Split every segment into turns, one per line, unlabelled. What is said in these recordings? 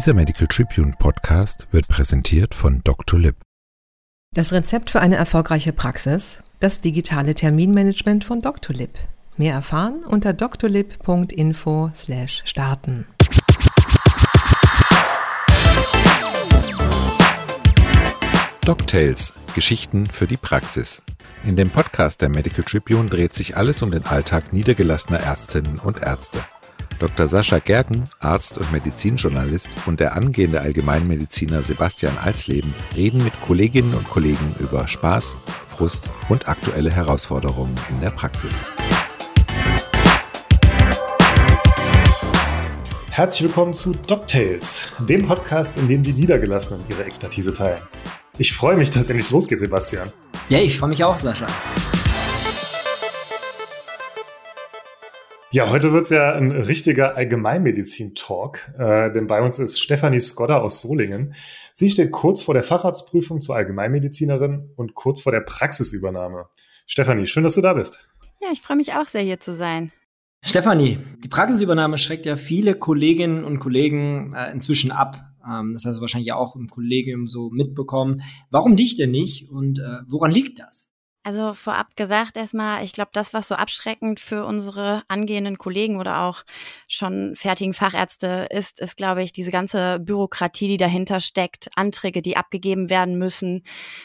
Dieser Medical Tribune Podcast wird präsentiert von Dr. Lip.
Das Rezept für eine erfolgreiche Praxis, das digitale Terminmanagement von Dr. Lip. Mehr erfahren unter drlib.info/starten.
DocTales – Geschichten für die Praxis. In dem Podcast der Medical Tribune dreht sich alles um den Alltag niedergelassener Ärztinnen und Ärzte. Dr. Sascha Gerken, Arzt und Medizinjournalist und der angehende Allgemeinmediziner Sebastian Alsleben reden mit Kolleginnen und Kollegen über Spaß, Frust und aktuelle Herausforderungen in der Praxis.
Herzlich willkommen zu DocTales, dem Podcast, in dem die Niedergelassenen ihre Expertise teilen. Ich freue mich, dass endlich losgeht, Sebastian.
Ja, ich freue mich auch, Sascha.
Ja, heute wird's ja ein richtiger Allgemeinmedizin-Talk, äh, denn bei uns ist Stefanie Skodder aus Solingen. Sie steht kurz vor der Facharztprüfung zur Allgemeinmedizinerin und kurz vor der Praxisübernahme. Stefanie, schön, dass du da bist.
Ja, ich freue mich auch sehr, hier zu sein.
Stefanie, die Praxisübernahme schreckt ja viele Kolleginnen und Kollegen äh, inzwischen ab. Ähm, das hast du wahrscheinlich auch im Kollegium so mitbekommen. Warum dich denn nicht und äh, woran liegt das?
Also vorab gesagt erstmal, ich glaube, das, was so abschreckend für unsere angehenden Kollegen oder auch schon fertigen Fachärzte ist, ist, glaube ich, diese ganze Bürokratie, die dahinter steckt, Anträge, die abgegeben werden müssen,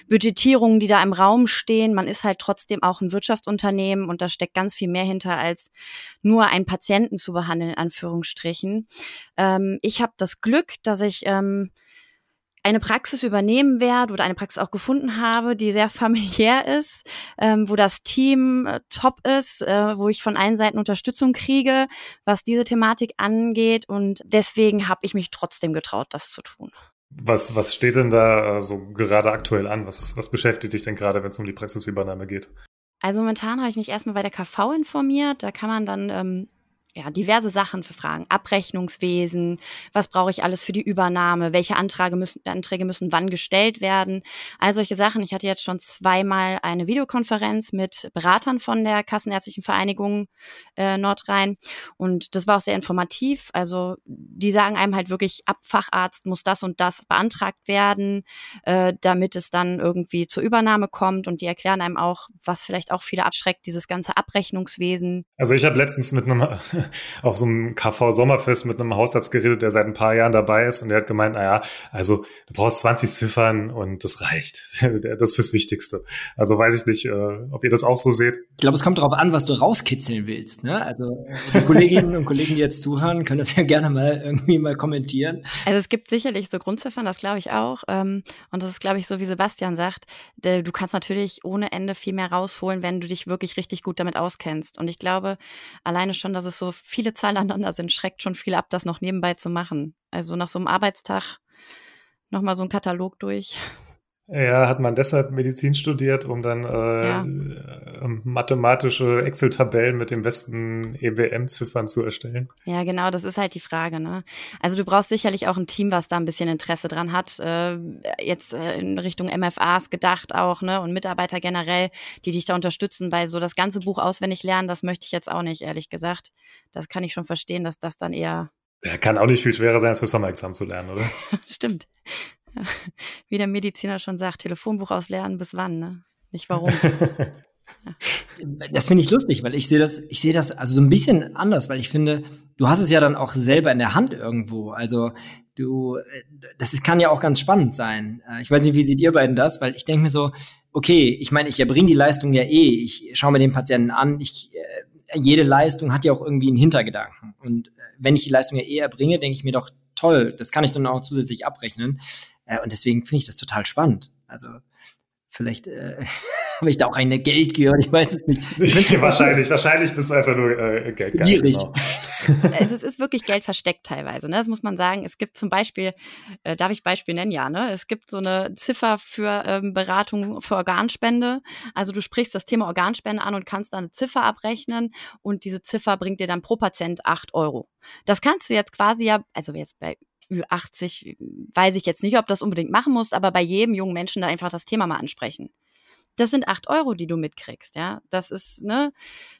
Budgetierungen, die da im Raum stehen. Man ist halt trotzdem auch ein Wirtschaftsunternehmen und da steckt ganz viel mehr hinter, als nur einen Patienten zu behandeln, in Anführungsstrichen. Ähm, ich habe das Glück, dass ich ähm, eine Praxis übernehmen werde oder eine Praxis auch gefunden habe, die sehr familiär ist, ähm, wo das Team äh, top ist, äh, wo ich von allen Seiten Unterstützung kriege, was diese Thematik angeht. Und deswegen habe ich mich trotzdem getraut, das zu tun.
Was, was steht denn da äh, so gerade aktuell an? Was, was beschäftigt dich denn gerade, wenn es um die Praxisübernahme geht?
Also momentan habe ich mich erstmal bei der KV informiert. Da kann man dann ähm, ja, diverse Sachen für Fragen. Abrechnungswesen, was brauche ich alles für die Übernahme, welche Anträge müssen, Anträge müssen wann gestellt werden, all solche Sachen. Ich hatte jetzt schon zweimal eine Videokonferenz mit Beratern von der Kassenärztlichen Vereinigung äh, Nordrhein und das war auch sehr informativ. Also die sagen einem halt wirklich, ab Facharzt muss das und das beantragt werden, äh, damit es dann irgendwie zur Übernahme kommt und die erklären einem auch, was vielleicht auch viele abschreckt, dieses ganze Abrechnungswesen.
Also ich habe letztens mit einem auf so einem KV Sommerfest mit einem Hausarzt geredet, der seit ein paar Jahren dabei ist und der hat gemeint, naja, also du brauchst 20 Ziffern und das reicht. das ist fürs Wichtigste. Also weiß ich nicht, äh, ob ihr das auch so seht.
Ich glaube, es kommt darauf an, was du rauskitzeln willst. Ne? Also die Kolleginnen und Kollegen, die jetzt zuhören, können das ja gerne mal irgendwie mal kommentieren.
Also es gibt sicherlich so Grundziffern, das glaube ich auch. Ähm, und das ist, glaube ich, so wie Sebastian sagt, du kannst natürlich ohne Ende viel mehr rausholen, wenn du dich wirklich richtig gut damit auskennst. Und ich glaube alleine schon, dass es so viele Zahlen aneinander sind, schreckt schon viel ab, das noch nebenbei zu machen. Also nach so einem Arbeitstag nochmal so ein Katalog durch.
Ja, hat man deshalb Medizin studiert, um dann äh, ja. Ähm, mathematische Excel-Tabellen mit den besten EBM-Ziffern zu erstellen?
Ja, genau, das ist halt die Frage. Ne? Also du brauchst sicherlich auch ein Team, was da ein bisschen Interesse dran hat. Äh, jetzt äh, in Richtung MFAs gedacht auch, ne? Und Mitarbeiter generell, die dich da unterstützen, weil so das ganze Buch auswendig lernen, das möchte ich jetzt auch nicht, ehrlich gesagt. Das kann ich schon verstehen, dass das dann eher.
Ja, kann auch nicht viel schwerer sein, als für Sommerexamen zu lernen, oder?
Stimmt. Wie der Mediziner schon sagt, Telefonbuch auslernen, bis wann, ne? Nicht warum.
Das finde ich lustig, weil ich sehe das, ich sehe das also so ein bisschen anders, weil ich finde, du hast es ja dann auch selber in der Hand irgendwo. Also du, das ist, kann ja auch ganz spannend sein. Äh, ich weiß nicht, wie seht ihr beiden das, weil ich denke mir so, okay, ich meine, ich erbringe die Leistung ja eh, ich schaue mir den Patienten an, ich, äh, jede Leistung hat ja auch irgendwie einen Hintergedanken. Und äh, wenn ich die Leistung ja eh erbringe, denke ich mir doch, toll, das kann ich dann auch zusätzlich abrechnen. Äh, und deswegen finde ich das total spannend. Also vielleicht äh, habe ich da auch eine Geldgier, ich weiß es nicht.
wahrscheinlich, wahrscheinlich bist du einfach nur äh, Geld Gierig. Genau.
Also es ist wirklich Geld versteckt teilweise. Ne? Das muss man sagen. Es gibt zum Beispiel, äh, darf ich Beispiel nennen? Ja, ne? Es gibt so eine Ziffer für ähm, Beratung für Organspende. Also du sprichst das Thema Organspende an und kannst da eine Ziffer abrechnen und diese Ziffer bringt dir dann pro Patient acht Euro. Das kannst du jetzt quasi ja, also jetzt bei Ü80 weiß ich jetzt nicht, ob das unbedingt machen musst, aber bei jedem jungen Menschen da einfach das Thema mal ansprechen. Das sind acht Euro, die du mitkriegst, ja. Das ist, ne,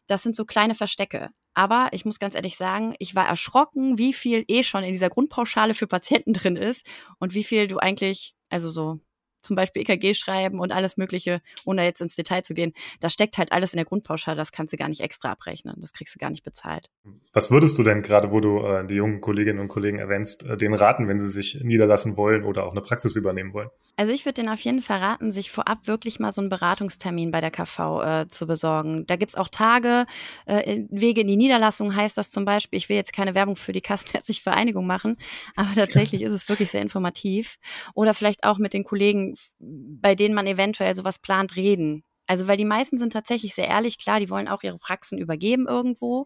das sind so kleine Verstecke. Aber ich muss ganz ehrlich sagen, ich war erschrocken, wie viel eh schon in dieser Grundpauschale für Patienten drin ist und wie viel du eigentlich, also so zum Beispiel EKG schreiben und alles Mögliche, ohne jetzt ins Detail zu gehen. Da steckt halt alles in der Grundpauschale, das kannst du gar nicht extra abrechnen. Das kriegst du gar nicht bezahlt.
Was würdest du denn gerade, wo du äh, die jungen Kolleginnen und Kollegen erwähnst, äh, denen raten, wenn sie sich niederlassen wollen oder auch eine Praxis übernehmen wollen?
Also ich würde denen auf jeden Fall raten, sich vorab wirklich mal so einen Beratungstermin bei der KV äh, zu besorgen. Da gibt's auch Tage, äh, Wege in die Niederlassung heißt das zum Beispiel. Ich will jetzt keine Werbung für die Kassenärztliche Vereinigung machen, aber tatsächlich ist es wirklich sehr informativ. Oder vielleicht auch mit den Kollegen bei denen man eventuell sowas plant, reden. Also, weil die meisten sind tatsächlich sehr ehrlich, klar, die wollen auch ihre Praxen übergeben irgendwo.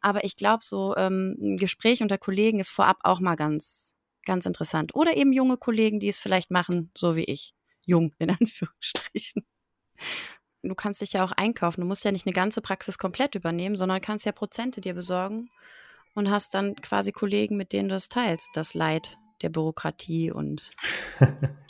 Aber ich glaube, so ähm, ein Gespräch unter Kollegen ist vorab auch mal ganz, ganz interessant. Oder eben junge Kollegen, die es vielleicht machen, so wie ich. Jung, in Anführungsstrichen. Du kannst dich ja auch einkaufen. Du musst ja nicht eine ganze Praxis komplett übernehmen, sondern kannst ja Prozente dir besorgen und hast dann quasi Kollegen, mit denen du es teilst, das Leid der Bürokratie und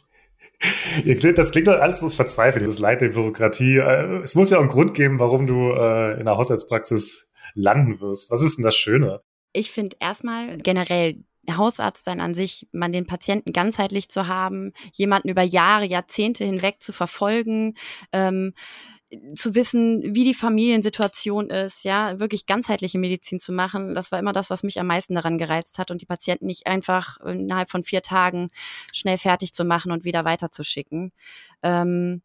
Das klingt doch alles so verzweifelt, das Leid der Bürokratie. Äh, es muss ja auch einen Grund geben, warum du äh, in der Haushaltspraxis landen wirst. Was ist denn das Schöne?
Ich finde erstmal generell Hausarzt sein an sich, man den Patienten ganzheitlich zu haben, jemanden über Jahre, Jahrzehnte hinweg zu verfolgen, ähm, zu wissen, wie die Familiensituation ist, ja, wirklich ganzheitliche Medizin zu machen. Das war immer das, was mich am meisten daran gereizt hat und die Patienten nicht einfach innerhalb von vier Tagen schnell fertig zu machen und wieder weiterzuschicken. Ähm,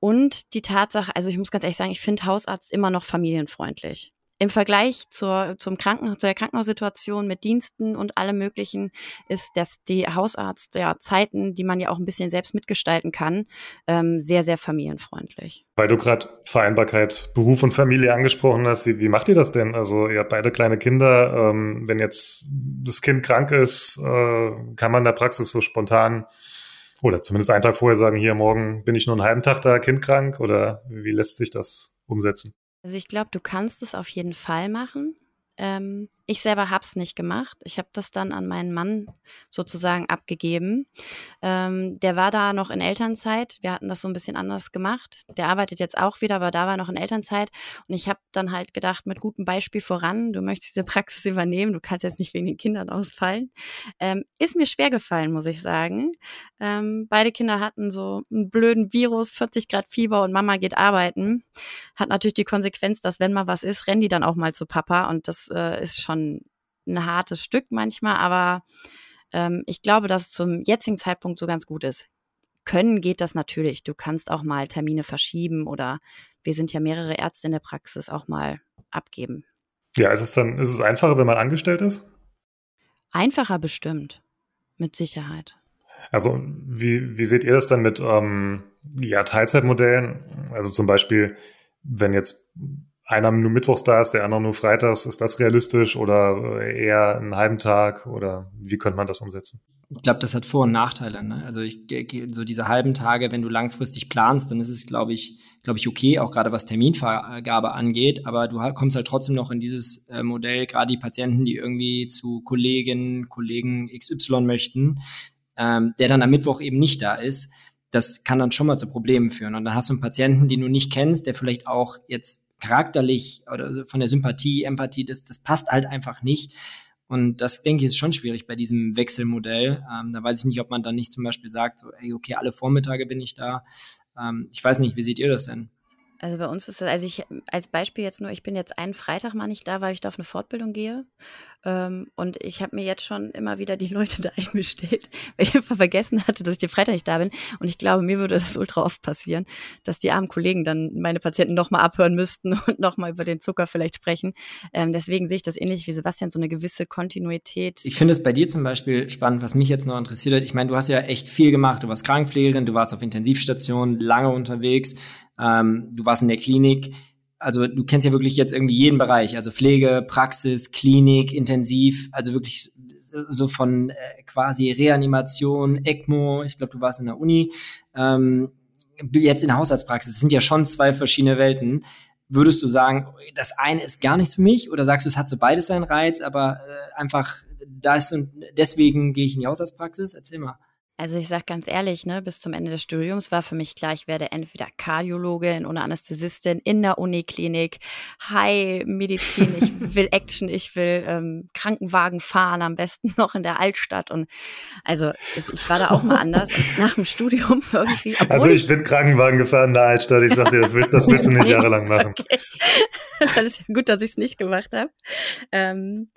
und die Tatsache, also ich muss ganz ehrlich sagen, ich finde Hausarzt immer noch familienfreundlich im Vergleich zur, zum Kranken, zu der Krankenhaussituation mit Diensten und allem Möglichen ist, dass die Hausarzt ja Zeiten, die man ja auch ein bisschen selbst mitgestalten kann, ähm, sehr, sehr familienfreundlich.
Weil du gerade Vereinbarkeit Beruf und Familie angesprochen hast, wie, wie macht ihr das denn? Also ihr habt beide kleine Kinder. Ähm, wenn jetzt das Kind krank ist, äh, kann man in der Praxis so spontan oder zumindest einen Tag vorher sagen, hier morgen bin ich nur einen halben Tag da, Kind krank oder wie lässt sich das umsetzen?
Also ich glaube, du kannst es auf jeden Fall machen. Ähm, ich selber habe es nicht gemacht. Ich habe das dann an meinen Mann sozusagen abgegeben. Ähm, der war da noch in Elternzeit. Wir hatten das so ein bisschen anders gemacht. Der arbeitet jetzt auch wieder, aber da war noch in Elternzeit. Und ich habe dann halt gedacht, mit gutem Beispiel voran, du möchtest diese Praxis übernehmen, du kannst jetzt nicht wegen den Kindern ausfallen. Ähm, ist mir schwer gefallen, muss ich sagen. Ähm, beide Kinder hatten so einen blöden Virus, 40 Grad Fieber und Mama geht arbeiten. Hat natürlich die Konsequenz, dass wenn mal was ist, rennen die dann auch mal zu Papa. Und das äh, ist schon schon ein hartes Stück manchmal, aber ähm, ich glaube, dass es zum jetzigen Zeitpunkt so ganz gut ist. Können geht das natürlich. Du kannst auch mal Termine verschieben oder wir sind ja mehrere Ärzte in der Praxis auch mal abgeben.
Ja, ist es dann, ist es einfacher, wenn man angestellt ist?
Einfacher bestimmt. Mit Sicherheit.
Also, wie, wie seht ihr das dann mit ähm, ja, Teilzeitmodellen? Also zum Beispiel, wenn jetzt einer nur mittwochs da ist, der andere nur freitags, ist das realistisch oder eher einen halben Tag oder wie könnte man das umsetzen?
Ich glaube, das hat Vor- und Nachteile. Ne? Also ich, so diese halben Tage, wenn du langfristig planst, dann ist es, glaube ich, glaube ich, okay, auch gerade was Terminvergabe angeht. Aber du kommst halt trotzdem noch in dieses äh, Modell, gerade die Patienten, die irgendwie zu Kolleginnen, Kollegen XY möchten, ähm, der dann am Mittwoch eben nicht da ist. Das kann dann schon mal zu Problemen führen. Und dann hast du einen Patienten, den du nicht kennst, der vielleicht auch jetzt charakterlich oder von der Sympathie, Empathie, das, das passt halt einfach nicht. Und das, denke ich, ist schon schwierig bei diesem Wechselmodell. Ähm, da weiß ich nicht, ob man dann nicht zum Beispiel sagt, so, ey, okay, alle Vormittage bin ich da. Ähm, ich weiß nicht, wie seht ihr das denn?
Also bei uns ist es, also ich als Beispiel jetzt nur, ich bin jetzt einen Freitag mal nicht da, weil ich da auf eine Fortbildung gehe. Ähm, und ich habe mir jetzt schon immer wieder die Leute da einbestellt, weil ich einfach vergessen hatte, dass ich den Freitag nicht da bin. Und ich glaube, mir würde das ultra oft passieren, dass die armen Kollegen dann meine Patienten nochmal abhören müssten und nochmal über den Zucker vielleicht sprechen. Ähm, deswegen sehe ich das ähnlich wie Sebastian, so eine gewisse Kontinuität.
Ich finde es bei dir zum Beispiel spannend, was mich jetzt noch interessiert hat. Ich meine, du hast ja echt viel gemacht. Du warst Krankenpflegerin, du warst auf Intensivstation, lange unterwegs ähm, du warst in der Klinik. Also du kennst ja wirklich jetzt irgendwie jeden Bereich, also Pflege, Praxis, Klinik, Intensiv, also wirklich so von äh, quasi Reanimation, ECMO, ich glaube, du warst in der Uni, ähm, jetzt in der Hausarztpraxis, das sind ja schon zwei verschiedene Welten. Würdest du sagen, das eine ist gar nichts für mich oder sagst du, es hat so beides seinen Reiz, aber äh, einfach da ist und deswegen gehe ich in die Hausarztpraxis? Erzähl mal.
Also ich sage ganz ehrlich, ne, bis zum Ende des Studiums war für mich klar, ich werde entweder Kardiologin oder Anästhesistin in der Uniklinik, High Medizin, ich will Action, ich will ähm, Krankenwagen fahren, am besten noch in der Altstadt. Und also ich war da auch mal anders nach dem Studium irgendwie.
Also ich bin Krankenwagen gefahren in der Altstadt. Ich sag dir, das, wird, das willst du nicht jahrelang machen. Okay.
Dann ist ja gut, dass ich es nicht gemacht habe. Ähm,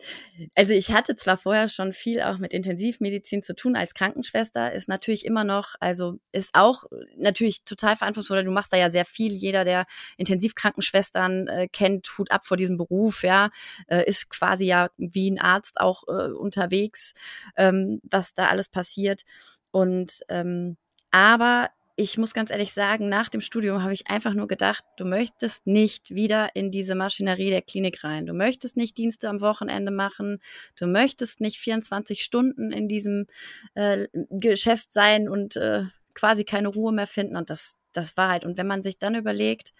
also ich hatte zwar vorher schon viel auch mit Intensivmedizin zu tun als Krankenschwester, ist natürlich immer noch, also ist auch natürlich total verantwortungsvoll. Du machst da ja sehr viel. Jeder, der Intensivkrankenschwestern äh, kennt, Hut ab vor diesem Beruf, ja, äh, ist quasi ja wie ein Arzt auch äh, unterwegs, ähm, was da alles passiert. Und ähm, aber ich muss ganz ehrlich sagen, nach dem Studium habe ich einfach nur gedacht, du möchtest nicht wieder in diese Maschinerie der Klinik rein. Du möchtest nicht Dienste am Wochenende machen. Du möchtest nicht 24 Stunden in diesem äh, Geschäft sein und äh, quasi keine Ruhe mehr finden. Und das, das war halt. Und wenn man sich dann überlegt,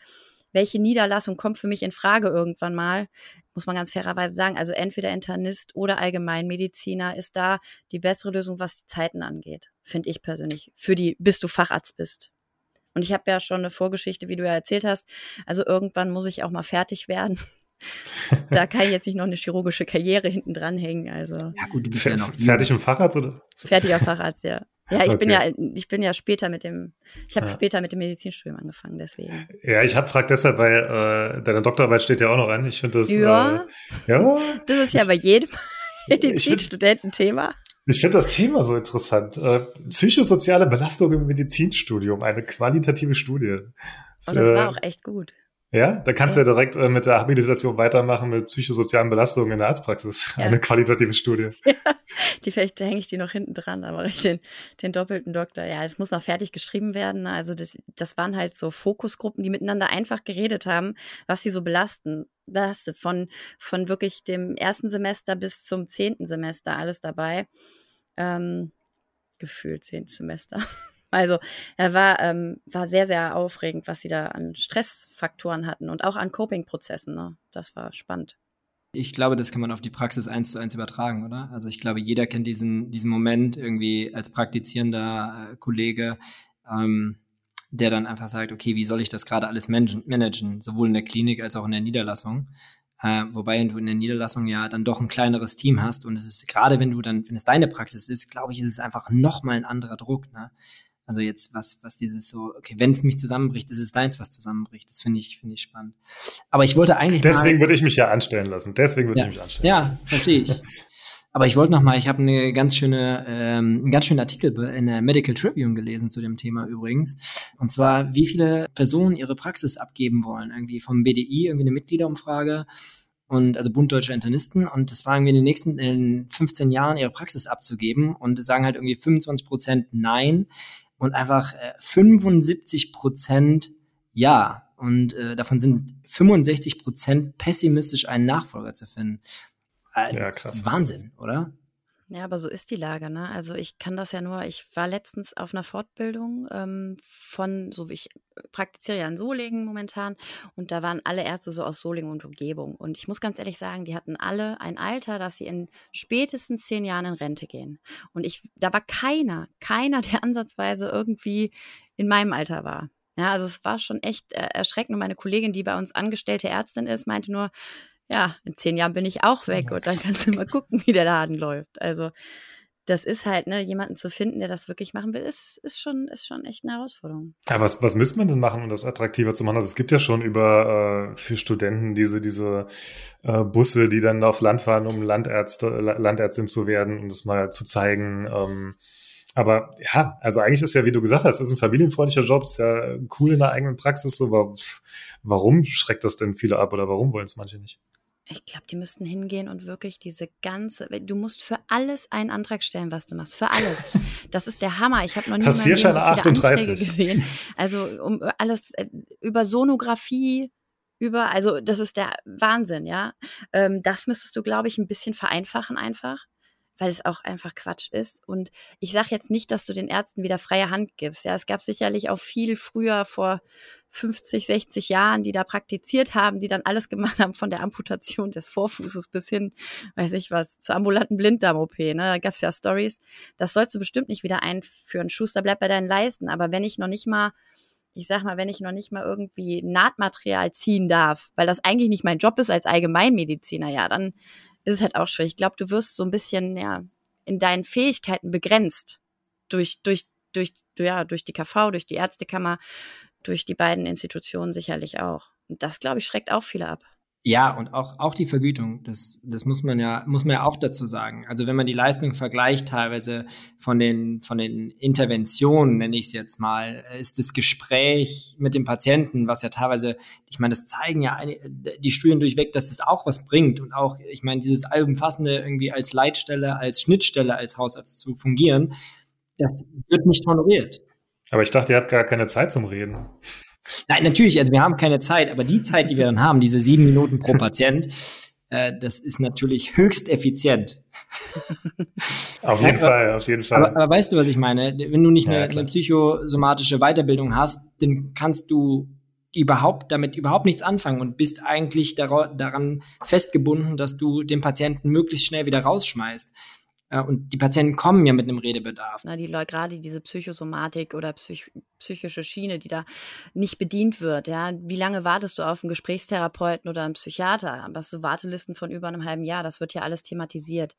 welche Niederlassung kommt für mich in Frage irgendwann mal, muss man ganz fairerweise sagen. Also entweder Internist oder Allgemeinmediziner ist da die bessere Lösung, was die Zeiten angeht, finde ich persönlich. Für die, bis du Facharzt bist. Und ich habe ja schon eine Vorgeschichte, wie du ja erzählt hast. Also irgendwann muss ich auch mal fertig werden. da kann ich jetzt nicht noch eine chirurgische Karriere hinten dran hängen. Also.
Ja, gut, du bist ja noch. Fertig im Facharzt, oder?
Fertiger Facharzt, ja. Ja, ich okay. bin ja, ich bin ja später mit dem, ich habe ja. später mit dem Medizinstudium angefangen, deswegen.
Ja, ich habe fragt deshalb, weil äh, deine Doktorarbeit steht ja auch noch an. Ich finde das.
Ja. Äh, ja. Das ist ja bei jedem Medizinstudenten Thema.
Ich finde das Thema so interessant. Äh, psychosoziale Belastung im Medizinstudium, eine qualitative Studie.
Das, oh, das war äh, auch echt gut.
Ja, da kannst du ja direkt äh, mit der Habilitation weitermachen mit psychosozialen Belastungen in der Arztpraxis. Ja. Eine qualitative Studie. Ja,
die vielleicht hänge ich die noch hinten dran, aber ich den, den doppelten Doktor. Ja, es muss noch fertig geschrieben werden. Also das, das waren halt so Fokusgruppen, die miteinander einfach geredet haben, was sie so belasten, belastet. Von, von wirklich dem ersten Semester bis zum zehnten Semester alles dabei. Ähm, gefühlt zehnten Semester. Also er war, ähm, war sehr, sehr aufregend, was sie da an Stressfaktoren hatten und auch an Coping-Prozessen. Ne? Das war spannend.
Ich glaube, das kann man auf die Praxis eins zu eins übertragen, oder? Also ich glaube, jeder kennt diesen, diesen Moment irgendwie als praktizierender äh, Kollege, ähm, der dann einfach sagt, okay, wie soll ich das gerade alles managen, sowohl in der Klinik als auch in der Niederlassung. Äh, wobei du in der Niederlassung ja dann doch ein kleineres Team hast und es ist gerade, wenn du dann, wenn es deine Praxis ist, glaube ich, ist es einfach nochmal ein anderer Druck. Ne? Also jetzt, was, was dieses so, okay, wenn es mich zusammenbricht, ist es deins, was zusammenbricht. Das finde ich, finde ich spannend. Aber ich wollte eigentlich.
Deswegen würde ich mich ja anstellen lassen. Deswegen würde
ja,
ich mich anstellen.
Ja, verstehe ich. Aber ich wollte noch mal, ich habe eine ganz schöne, ähm, einen ganz schönen Artikel in der Medical Tribune gelesen zu dem Thema übrigens. Und zwar, wie viele Personen ihre Praxis abgeben wollen. Irgendwie vom BDI, irgendwie eine Mitgliederumfrage und also Bund Deutscher Internisten und das war irgendwie in den nächsten in 15 Jahren ihre Praxis abzugeben und sagen halt irgendwie 25 Prozent Nein, und einfach äh, 75 Prozent ja. Und äh, davon sind 65 Prozent pessimistisch, einen Nachfolger zu finden. Äh, ja, krass. Das ist Wahnsinn, oder?
Ja, aber so ist die Lage, ne? Also ich kann das ja nur, ich war letztens auf einer Fortbildung ähm, von, so wie ich praktiziere ja in Solingen momentan und da waren alle Ärzte so aus Solingen und Umgebung. Und ich muss ganz ehrlich sagen, die hatten alle ein Alter, dass sie in spätestens zehn Jahren in Rente gehen. Und ich, da war keiner, keiner, der ansatzweise irgendwie in meinem Alter war. Ja, also es war schon echt äh, erschreckend. Und meine Kollegin, die bei uns angestellte Ärztin ist, meinte nur, ja, in zehn Jahren bin ich auch weg und dann kannst du mal gucken, wie der Laden läuft. Also das ist halt, ne, jemanden zu finden, der das wirklich machen will, ist, ist, schon, ist schon echt eine Herausforderung.
Ja, was, was müsste man denn machen, um das attraktiver zu machen? Also es gibt ja schon über äh, für Studenten diese, diese äh, Busse, die dann aufs Land fahren, um Landärzte, Landärztin zu werden, um das mal zu zeigen. Ähm, aber ja, also eigentlich ist ja, wie du gesagt hast, ist ein familienfreundlicher Job, ist ja cool in der eigenen Praxis. So, warum schreckt das denn viele ab oder warum wollen es manche nicht?
Ich glaube, die müssten hingehen und wirklich diese ganze, du musst für alles einen Antrag stellen, was du machst, für alles. Das ist der Hammer. Ich habe noch nie
so viele 38. Anträge
gesehen. Also um alles äh, über Sonographie, über, also das ist der Wahnsinn, ja. Ähm, das müsstest du, glaube ich, ein bisschen vereinfachen einfach. Weil es auch einfach Quatsch ist. Und ich sage jetzt nicht, dass du den Ärzten wieder freie Hand gibst. Ja, es gab sicherlich auch viel früher vor 50, 60 Jahren, die da praktiziert haben, die dann alles gemacht haben von der Amputation des Vorfußes bis hin, weiß ich was, zur ambulanten Blinddarm-OP. Ne? Da gab es ja Stories. Das sollst du bestimmt nicht wieder einführen. Schuster bleibt bei deinen Leisten. Aber wenn ich noch nicht mal ich sag mal, wenn ich noch nicht mal irgendwie Nahtmaterial ziehen darf, weil das eigentlich nicht mein Job ist als Allgemeinmediziner, ja, dann ist es halt auch schwierig. Ich glaube, du wirst so ein bisschen ja in deinen Fähigkeiten begrenzt durch durch durch ja durch die KV, durch die Ärztekammer, durch die beiden Institutionen sicherlich auch. Und das glaube ich schreckt auch viele ab.
Ja, und auch, auch die Vergütung, das, das muss man ja, muss man ja auch dazu sagen. Also wenn man die Leistung vergleicht, teilweise von den, von den Interventionen, nenne ich es jetzt mal, ist das Gespräch mit dem Patienten, was ja teilweise, ich meine, das zeigen ja eine, die Studien durchweg, dass das auch was bringt und auch, ich meine, dieses Allumfassende irgendwie als Leitstelle, als Schnittstelle als Hausarzt zu fungieren, das wird nicht honoriert.
Aber ich dachte, ihr habt gar keine Zeit zum Reden.
Nein, natürlich, also wir haben keine Zeit, aber die Zeit, die wir dann haben, diese sieben Minuten pro Patient, äh, das ist natürlich höchst effizient.
auf jeden Fall, auf jeden Fall.
Aber, aber, weißt du, was ich meine? Wenn du nicht ja, eine, eine psychosomatische Weiterbildung hast, dann kannst du überhaupt damit überhaupt nichts anfangen und bist eigentlich daran festgebunden, dass du den Patienten möglichst schnell wieder rausschmeißt. Und die Patienten kommen ja mit einem Redebedarf.
Na, die Leute, gerade diese Psychosomatik oder psych psychische Schiene, die da nicht bedient wird. Ja, wie lange wartest du auf einen Gesprächstherapeuten oder einen Psychiater? Hast du Wartelisten von über einem halben Jahr? Das wird ja alles thematisiert.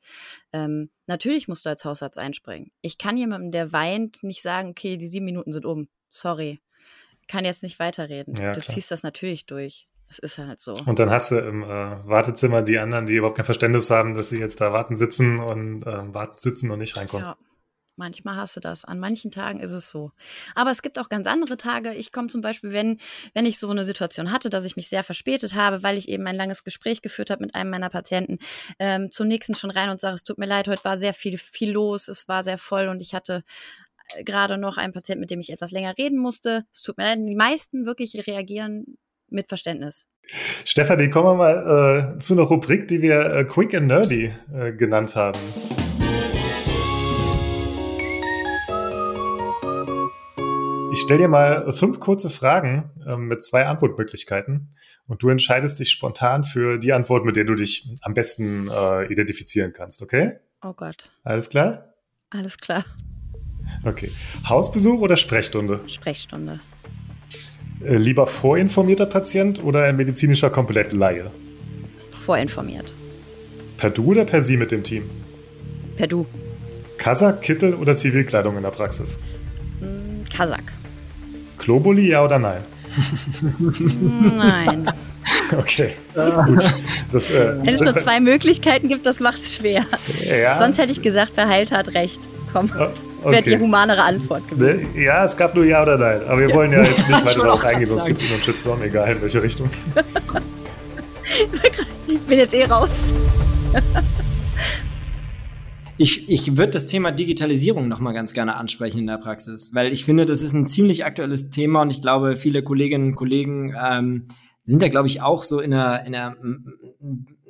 Ähm, natürlich musst du als Hausarzt einspringen. Ich kann jemandem, der weint, nicht sagen, okay, die sieben Minuten sind um. Sorry. Kann jetzt nicht weiterreden. Ja, du ziehst das natürlich durch. Das ist halt so.
Und dann hast du im äh, Wartezimmer die anderen, die überhaupt kein Verständnis haben, dass sie jetzt da warten sitzen und äh, warten sitzen und nicht reinkommen. Ja.
Manchmal hast du das. An manchen Tagen ist es so. Aber es gibt auch ganz andere Tage. Ich komme zum Beispiel, wenn, wenn ich so eine Situation hatte, dass ich mich sehr verspätet habe, weil ich eben ein langes Gespräch geführt habe mit einem meiner Patienten, ähm, zum nächsten schon rein und sage, es tut mir leid, heute war sehr viel, viel los, es war sehr voll und ich hatte äh, gerade noch einen Patienten, mit dem ich etwas länger reden musste. Es tut mir leid. Die meisten wirklich reagieren mit Verständnis.
Stefanie, kommen wir mal äh, zu einer Rubrik, die wir äh, Quick and Nerdy äh, genannt haben. Ich stelle dir mal fünf kurze Fragen ähm, mit zwei Antwortmöglichkeiten und du entscheidest dich spontan für die Antwort, mit der du dich am besten äh, identifizieren kannst, okay?
Oh Gott.
Alles klar?
Alles klar.
Okay. Hausbesuch oder Sprechstunde?
Sprechstunde.
Äh, lieber vorinformierter Patient oder ein medizinischer Komplettlaie?
Vorinformiert.
Per Du oder per Sie mit dem Team?
Per Du.
Kasach, Kittel oder Zivilkleidung in der Praxis?
Mm, Kasach.
Globuli, ja oder nein?
nein.
Okay, gut.
Das, äh, Wenn es nur zwei Möglichkeiten gibt, das macht es schwer. Ja. Sonst hätte ich gesagt, wer heilt, hat recht. Komm. Okay. Wäre die humanere Antwort gewesen.
Ja, es gab nur Ja oder Nein. Aber wir wollen ja jetzt nicht weiter darauf eingehen, sonst gibt es einen Shitstorm, egal in welche Richtung.
ich bin jetzt eh raus.
Ich, ich würde das Thema Digitalisierung nochmal ganz gerne ansprechen in der Praxis, weil ich finde, das ist ein ziemlich aktuelles Thema und ich glaube, viele Kolleginnen und Kollegen ähm, sind da, glaube ich, auch so in einer, in einer,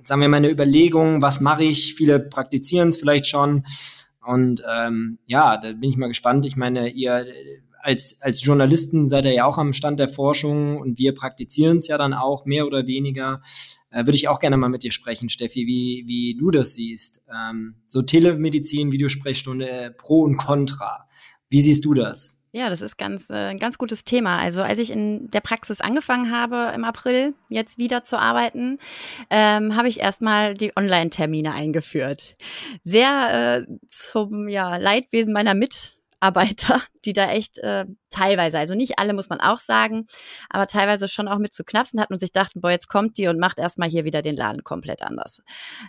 sagen wir mal, eine Überlegung, was mache ich? Viele praktizieren es vielleicht schon. Und ähm, ja, da bin ich mal gespannt. Ich meine, ihr als, als Journalisten seid ihr ja auch am Stand der Forschung und wir praktizieren es ja dann auch mehr oder weniger. Äh, Würde ich auch gerne mal mit dir sprechen, Steffi, wie, wie du das siehst. Ähm, so Telemedizin, Videosprechstunde, Pro und Contra. Wie siehst du das?
Ja, das ist ganz, äh, ein ganz gutes Thema. Also als ich in der Praxis angefangen habe im April, jetzt wieder zu arbeiten, ähm, habe ich erstmal die Online-Termine eingeführt. Sehr äh, zum ja, Leidwesen meiner Mitarbeiter, die da echt äh, teilweise, also nicht alle muss man auch sagen, aber teilweise schon auch mit zu knapsen hatten und sich dachten, boah, jetzt kommt die und macht erstmal hier wieder den Laden komplett anders.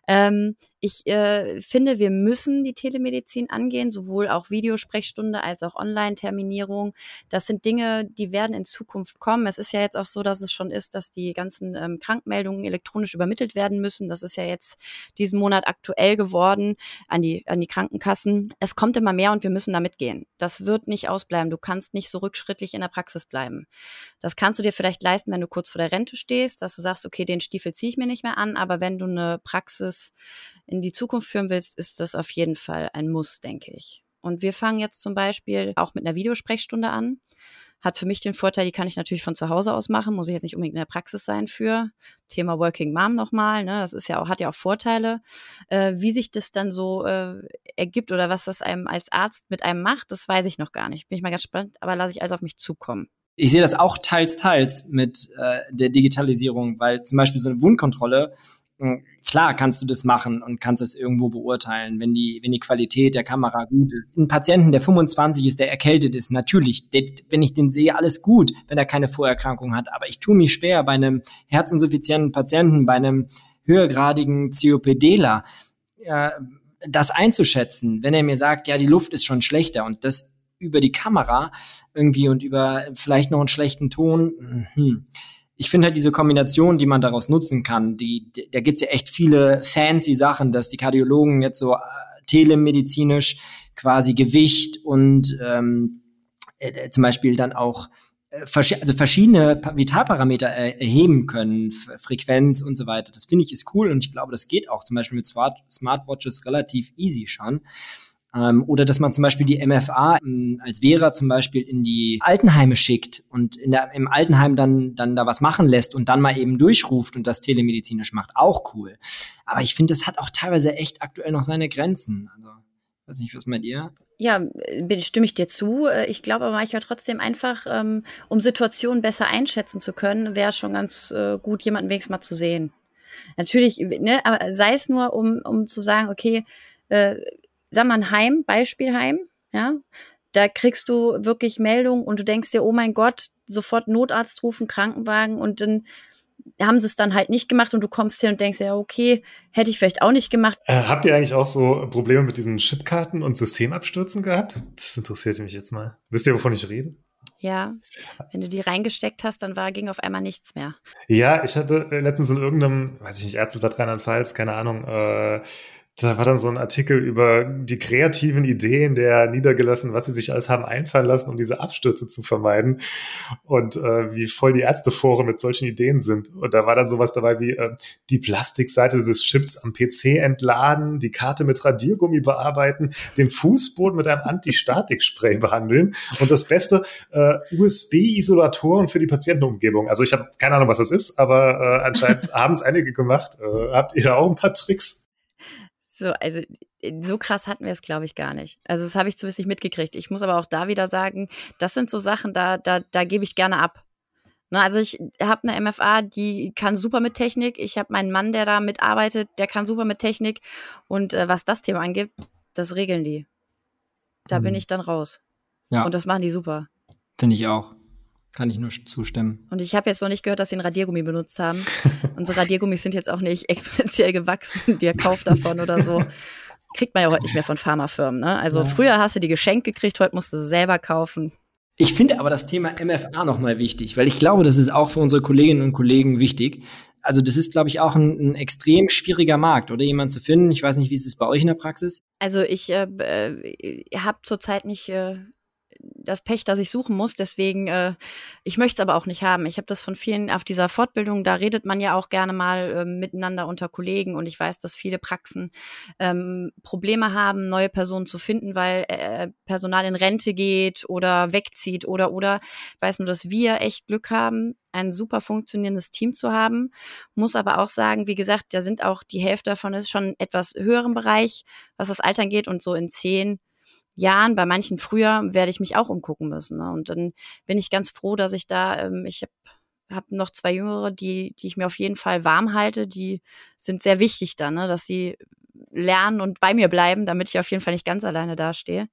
Ähm, ich äh, finde, wir müssen die Telemedizin angehen, sowohl auch Videosprechstunde als auch Online-Terminierung. Das sind Dinge, die werden in Zukunft kommen. Es ist ja jetzt auch so, dass es schon ist, dass die ganzen ähm, Krankmeldungen elektronisch übermittelt werden müssen. Das ist ja jetzt diesen Monat aktuell geworden an die, an die Krankenkassen. Es kommt immer mehr und wir müssen da mitgehen. Das wird nicht nicht ausbleiben. Du kannst nicht so rückschrittlich in der Praxis bleiben. Das kannst du dir vielleicht leisten, wenn du kurz vor der Rente stehst, dass du sagst, okay, den Stiefel ziehe ich mir nicht mehr an, aber wenn du eine Praxis in die Zukunft führen willst, ist das auf jeden Fall ein Muss, denke ich. Und wir fangen jetzt zum Beispiel auch mit einer Videosprechstunde an. Hat für mich den Vorteil, die kann ich natürlich von zu Hause aus machen, muss ich jetzt nicht unbedingt in der Praxis sein für. Thema Working Mom nochmal, ne? Das ist ja auch, hat ja auch Vorteile. Äh, wie sich das dann so äh, ergibt oder was das einem als Arzt mit einem macht, das weiß ich noch gar nicht. Bin ich mal ganz spannend, aber lasse ich alles auf mich zukommen.
Ich sehe das auch teils, teils mit äh, der Digitalisierung, weil zum Beispiel so eine Wundkontrolle klar kannst du das machen und kannst es irgendwo beurteilen, wenn die, wenn die Qualität der Kamera gut ist. Ein Patienten, der 25 ist, der erkältet ist, natürlich, wenn ich den sehe, alles gut, wenn er keine Vorerkrankung hat. Aber ich tue mich schwer bei einem herzinsuffizienten Patienten, bei einem höhergradigen COPDler, äh, das einzuschätzen, wenn er mir sagt, ja, die Luft ist schon schlechter und das über die Kamera irgendwie und über vielleicht noch einen schlechten Ton. Hm ich finde halt diese Kombination, die man daraus nutzen kann, die, da gibt's ja echt viele fancy Sachen, dass die Kardiologen jetzt so äh, telemedizinisch quasi Gewicht und ähm, äh, äh zum Beispiel dann auch äh, also verschiedene Vitalparameter erheben können, Frequenz und so weiter. Das finde ich ist cool und ich glaube, das geht auch zum Beispiel mit Smart Smartwatches relativ easy schon. Ähm, oder dass man zum Beispiel die MFA ähm, als Vera zum Beispiel in die Altenheime schickt und in der, im Altenheim dann, dann da was machen lässt und dann mal eben durchruft und das telemedizinisch macht. Auch cool. Aber ich finde, das hat auch teilweise echt aktuell noch seine Grenzen. Also, weiß nicht, was meint ihr?
Ja, stimme ich dir zu. Äh, ich glaube aber manchmal trotzdem einfach, ähm, um Situationen besser einschätzen zu können, wäre schon ganz äh, gut, jemanden wenigstens mal zu sehen. Natürlich, ne, aber sei es nur, um, um zu sagen, okay, äh, sag mal ein Heim, Beispielheim, ja, da kriegst du wirklich Meldungen und du denkst dir, oh mein Gott, sofort Notarzt rufen, Krankenwagen und dann haben sie es dann halt nicht gemacht und du kommst hin und denkst ja, okay, hätte ich vielleicht auch nicht gemacht.
Äh, habt ihr eigentlich auch so Probleme mit diesen Chipkarten und Systemabstürzen gehabt? Das interessiert mich jetzt mal. Wisst ihr, wovon ich rede?
Ja, wenn du die reingesteckt hast, dann war, ging auf einmal nichts mehr.
Ja, ich hatte letztens in irgendeinem, weiß ich nicht, Ärzteblatt Rheinland-Pfalz, keine Ahnung, äh, da war dann so ein Artikel über die kreativen Ideen der Niedergelassenen, was sie sich alles haben einfallen lassen, um diese Abstürze zu vermeiden und äh, wie voll die Ärzteforen mit solchen Ideen sind. Und da war dann sowas dabei wie äh, die Plastikseite des Chips am PC entladen, die Karte mit Radiergummi bearbeiten, den Fußboden mit einem Anti-Statik-Spray behandeln und das Beste, äh, USB-Isolatoren für die Patientenumgebung. Also ich habe keine Ahnung, was das ist, aber äh, anscheinend haben es einige gemacht. Äh, habt ihr da auch ein paar Tricks?
So, also äh, so krass hatten wir es, glaube ich, gar nicht. Also das habe ich zumindest nicht mitgekriegt. Ich muss aber auch da wieder sagen, das sind so Sachen, da, da, da gebe ich gerne ab. Ne, also ich habe eine MFA, die kann super mit Technik. Ich habe meinen Mann, der da mitarbeitet, der kann super mit Technik. Und äh, was das Thema angeht, das regeln die. Da mhm. bin ich dann raus. Ja. Und das machen die super.
Finde ich auch. Kann ich nur zustimmen.
Und ich habe jetzt noch nicht gehört, dass sie ein Radiergummi benutzt haben. Unsere Radiergummis sind jetzt auch nicht exponentiell gewachsen. Der Kauf davon oder so. Kriegt man ja heute nicht mehr von Pharmafirmen. Ne? Also ja. früher hast du die geschenkt gekriegt, heute musst du sie selber kaufen.
Ich finde aber das Thema MFA nochmal wichtig, weil ich glaube, das ist auch für unsere Kolleginnen und Kollegen wichtig. Also das ist, glaube ich, auch ein, ein extrem schwieriger Markt, oder jemand zu finden. Ich weiß nicht, wie ist es bei euch in der Praxis?
Also ich äh, äh habe zurzeit nicht äh, das Pech, dass ich suchen muss. Deswegen, äh, ich möchte es aber auch nicht haben. Ich habe das von vielen auf dieser Fortbildung, da redet man ja auch gerne mal äh, miteinander unter Kollegen und ich weiß, dass viele Praxen ähm, Probleme haben, neue Personen zu finden, weil äh, Personal in Rente geht oder wegzieht oder oder. Ich weiß nur, dass wir echt Glück haben, ein super funktionierendes Team zu haben. Muss aber auch sagen, wie gesagt, da sind auch die Hälfte davon ist schon etwas höheren Bereich, was das Altern geht und so in zehn Jahren, bei manchen früher, werde ich mich auch umgucken müssen. Ne? Und dann bin ich ganz froh, dass ich da, ähm, ich habe hab noch zwei Jüngere, die, die ich mir auf jeden Fall warm halte, die sind sehr wichtig dann, ne? dass sie lernen und bei mir bleiben, damit ich auf jeden Fall nicht ganz alleine dastehe.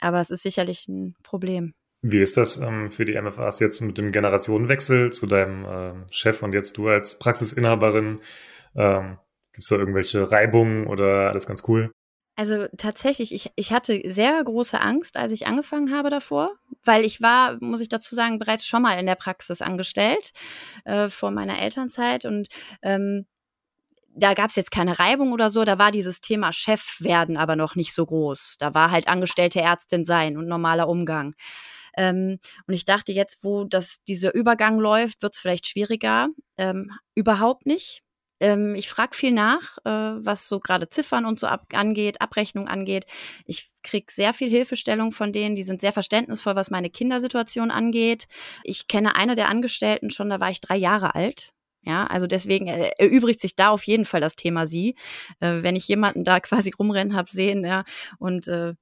Aber es ist sicherlich ein Problem.
Wie ist das ähm, für die MFAs jetzt mit dem Generationenwechsel zu deinem äh, Chef und jetzt du als Praxisinhaberin? Ähm, Gibt es da irgendwelche Reibungen oder alles ganz cool?
Also tatsächlich, ich, ich hatte sehr große Angst, als ich angefangen habe davor, weil ich war, muss ich dazu sagen, bereits schon mal in der Praxis angestellt äh, vor meiner Elternzeit und ähm, da gab es jetzt keine Reibung oder so, da war dieses Thema Chef werden aber noch nicht so groß. Da war halt angestellte Ärztin sein und normaler Umgang. Ähm, und ich dachte jetzt, wo das, dieser Übergang läuft, wird es vielleicht schwieriger. Ähm, überhaupt nicht. Ähm, ich frage viel nach, äh, was so gerade Ziffern und so ab angeht, Abrechnung angeht. Ich krieg sehr viel Hilfestellung von denen, die sind sehr verständnisvoll, was meine Kindersituation angeht. Ich kenne eine der Angestellten schon, da war ich drei Jahre alt. Ja, also deswegen äh, erübrigt sich da auf jeden Fall das Thema sie. Äh, wenn ich jemanden da quasi rumrennen habe sehen, ja, und äh,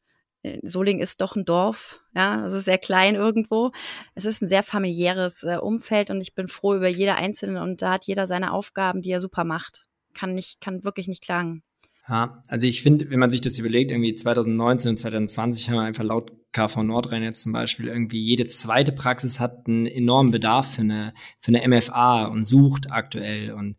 Soling ist doch ein Dorf, ja, es ist sehr klein irgendwo. Es ist ein sehr familiäres äh, Umfeld und ich bin froh über jede einzelne und da hat jeder seine Aufgaben, die er super macht. Kann nicht, kann wirklich nicht klagen.
Ja, also ich finde, wenn man sich das überlegt, irgendwie 2019 und 2020 haben wir einfach laut KV Nordrhein jetzt zum Beispiel irgendwie jede zweite Praxis hat einen enormen Bedarf für eine, für eine MFA und sucht aktuell. Und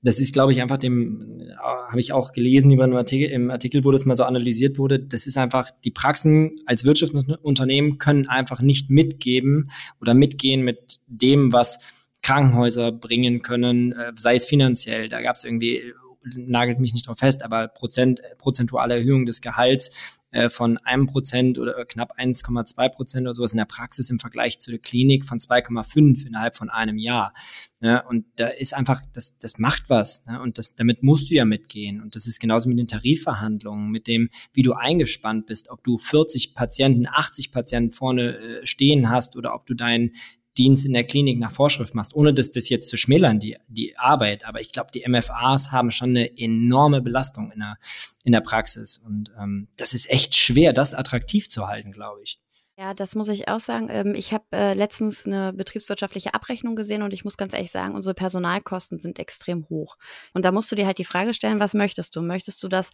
das ist, glaube ich, einfach dem, äh, habe ich auch gelesen über einen Artikel, im Artikel, wo das mal so analysiert wurde. Das ist einfach, die Praxen als Wirtschaftsunternehmen können einfach nicht mitgeben oder mitgehen mit dem, was Krankenhäuser bringen können, äh, sei es finanziell. Da gab es irgendwie nagelt mich nicht drauf fest, aber Prozent, prozentuale Erhöhung des Gehalts äh, von einem Prozent oder knapp 1,2 Prozent oder sowas in der Praxis im Vergleich zu der Klinik von 2,5 innerhalb von einem Jahr. Ne? Und da ist einfach, das, das macht was. Ne? Und das, damit musst du ja mitgehen. Und das ist genauso mit den Tarifverhandlungen, mit dem, wie du eingespannt bist, ob du 40 Patienten, 80 Patienten vorne äh, stehen hast oder ob du deinen Dienst in der Klinik nach Vorschrift machst, ohne dass das jetzt zu schmälern, die, die Arbeit. Aber ich glaube, die MFAs haben schon eine enorme Belastung in der, in der Praxis. Und ähm, das ist echt schwer, das attraktiv zu halten, glaube ich.
Ja, das muss ich auch sagen. Ähm, ich habe äh, letztens eine betriebswirtschaftliche Abrechnung gesehen und ich muss ganz ehrlich sagen, unsere Personalkosten sind extrem hoch. Und da musst du dir halt die Frage stellen, was möchtest du? Möchtest du, dass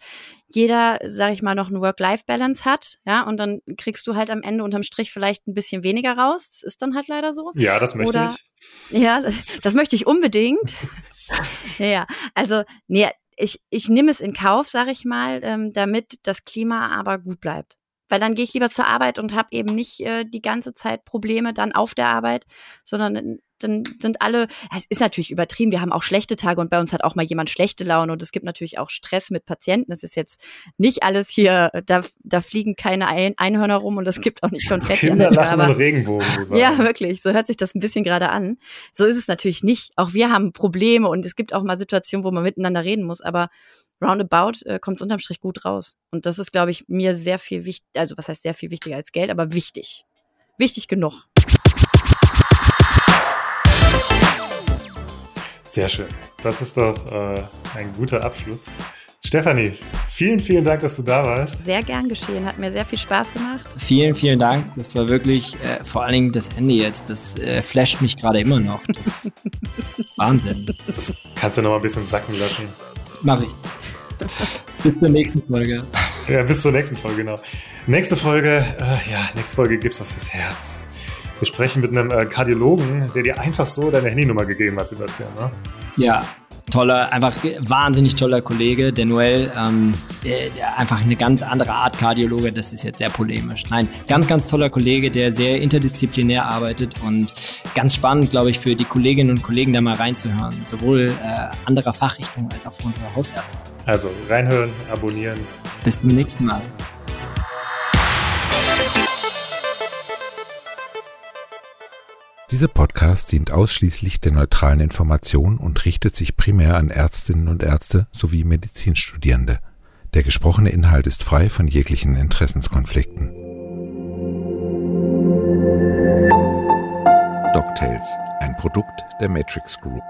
jeder, sag ich mal, noch eine Work-Life-Balance hat? Ja, und dann kriegst du halt am Ende unterm Strich vielleicht ein bisschen weniger raus. Das ist dann halt leider so.
Ja, das möchte Oder,
ich. Ja, das möchte ich unbedingt. ja, also, nee, ich, ich nehme es in Kauf, sag ich mal, ähm, damit das Klima aber gut bleibt weil dann gehe ich lieber zur Arbeit und habe eben nicht äh, die ganze Zeit Probleme dann auf der Arbeit, sondern dann sind alle, es ist natürlich übertrieben, wir haben auch schlechte Tage und bei uns hat auch mal jemand schlechte Laune und es gibt natürlich auch Stress mit Patienten. Es ist jetzt nicht alles hier, da, da fliegen keine Ein Einhörner rum und es gibt auch nicht Konfetti.
Kinder lachen und Regenbogen.
Ja, wirklich, so hört sich das ein bisschen gerade an. So ist es natürlich nicht. Auch wir haben Probleme und es gibt auch mal Situationen, wo man miteinander reden muss, aber roundabout äh, kommt es unterm Strich gut raus. Und das ist, glaube ich, mir sehr viel wichtig, also was heißt sehr viel wichtiger als Geld, aber wichtig. Wichtig genug.
Sehr schön. Das ist doch äh, ein guter Abschluss. Stefanie, vielen, vielen Dank, dass du da warst.
Sehr gern geschehen, hat mir sehr viel Spaß gemacht.
Vielen, vielen Dank. Das war wirklich äh, vor allen Dingen das Ende jetzt. Das äh, flasht mich gerade immer noch. Das Wahnsinn.
Das kannst du noch mal ein bisschen sacken lassen.
Mach ich. bis zur nächsten Folge.
Ja, bis zur nächsten Folge, genau. Nächste Folge, äh, ja, nächste Folge gibt's was fürs Herz. Wir sprechen mit einem äh, Kardiologen, der dir einfach so deine Handynummer gegeben hat, Sebastian. Ne?
Ja, toller, einfach wahnsinnig toller Kollege, der Noel, ähm, einfach eine ganz andere Art Kardiologe, das ist jetzt sehr polemisch. Nein, ganz, ganz toller Kollege, der sehr interdisziplinär arbeitet und ganz spannend, glaube ich, für die Kolleginnen und Kollegen da mal reinzuhören, sowohl äh, anderer Fachrichtungen als auch für unsere Hausärzte.
Also reinhören, abonnieren.
Bis zum nächsten Mal.
Dieser Podcast dient ausschließlich der neutralen Information und richtet sich primär an Ärztinnen und Ärzte sowie Medizinstudierende. Der gesprochene Inhalt ist frei von jeglichen Interessenskonflikten. DocTales, ein Produkt der Matrix Group.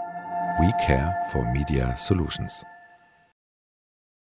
We care for Media Solutions.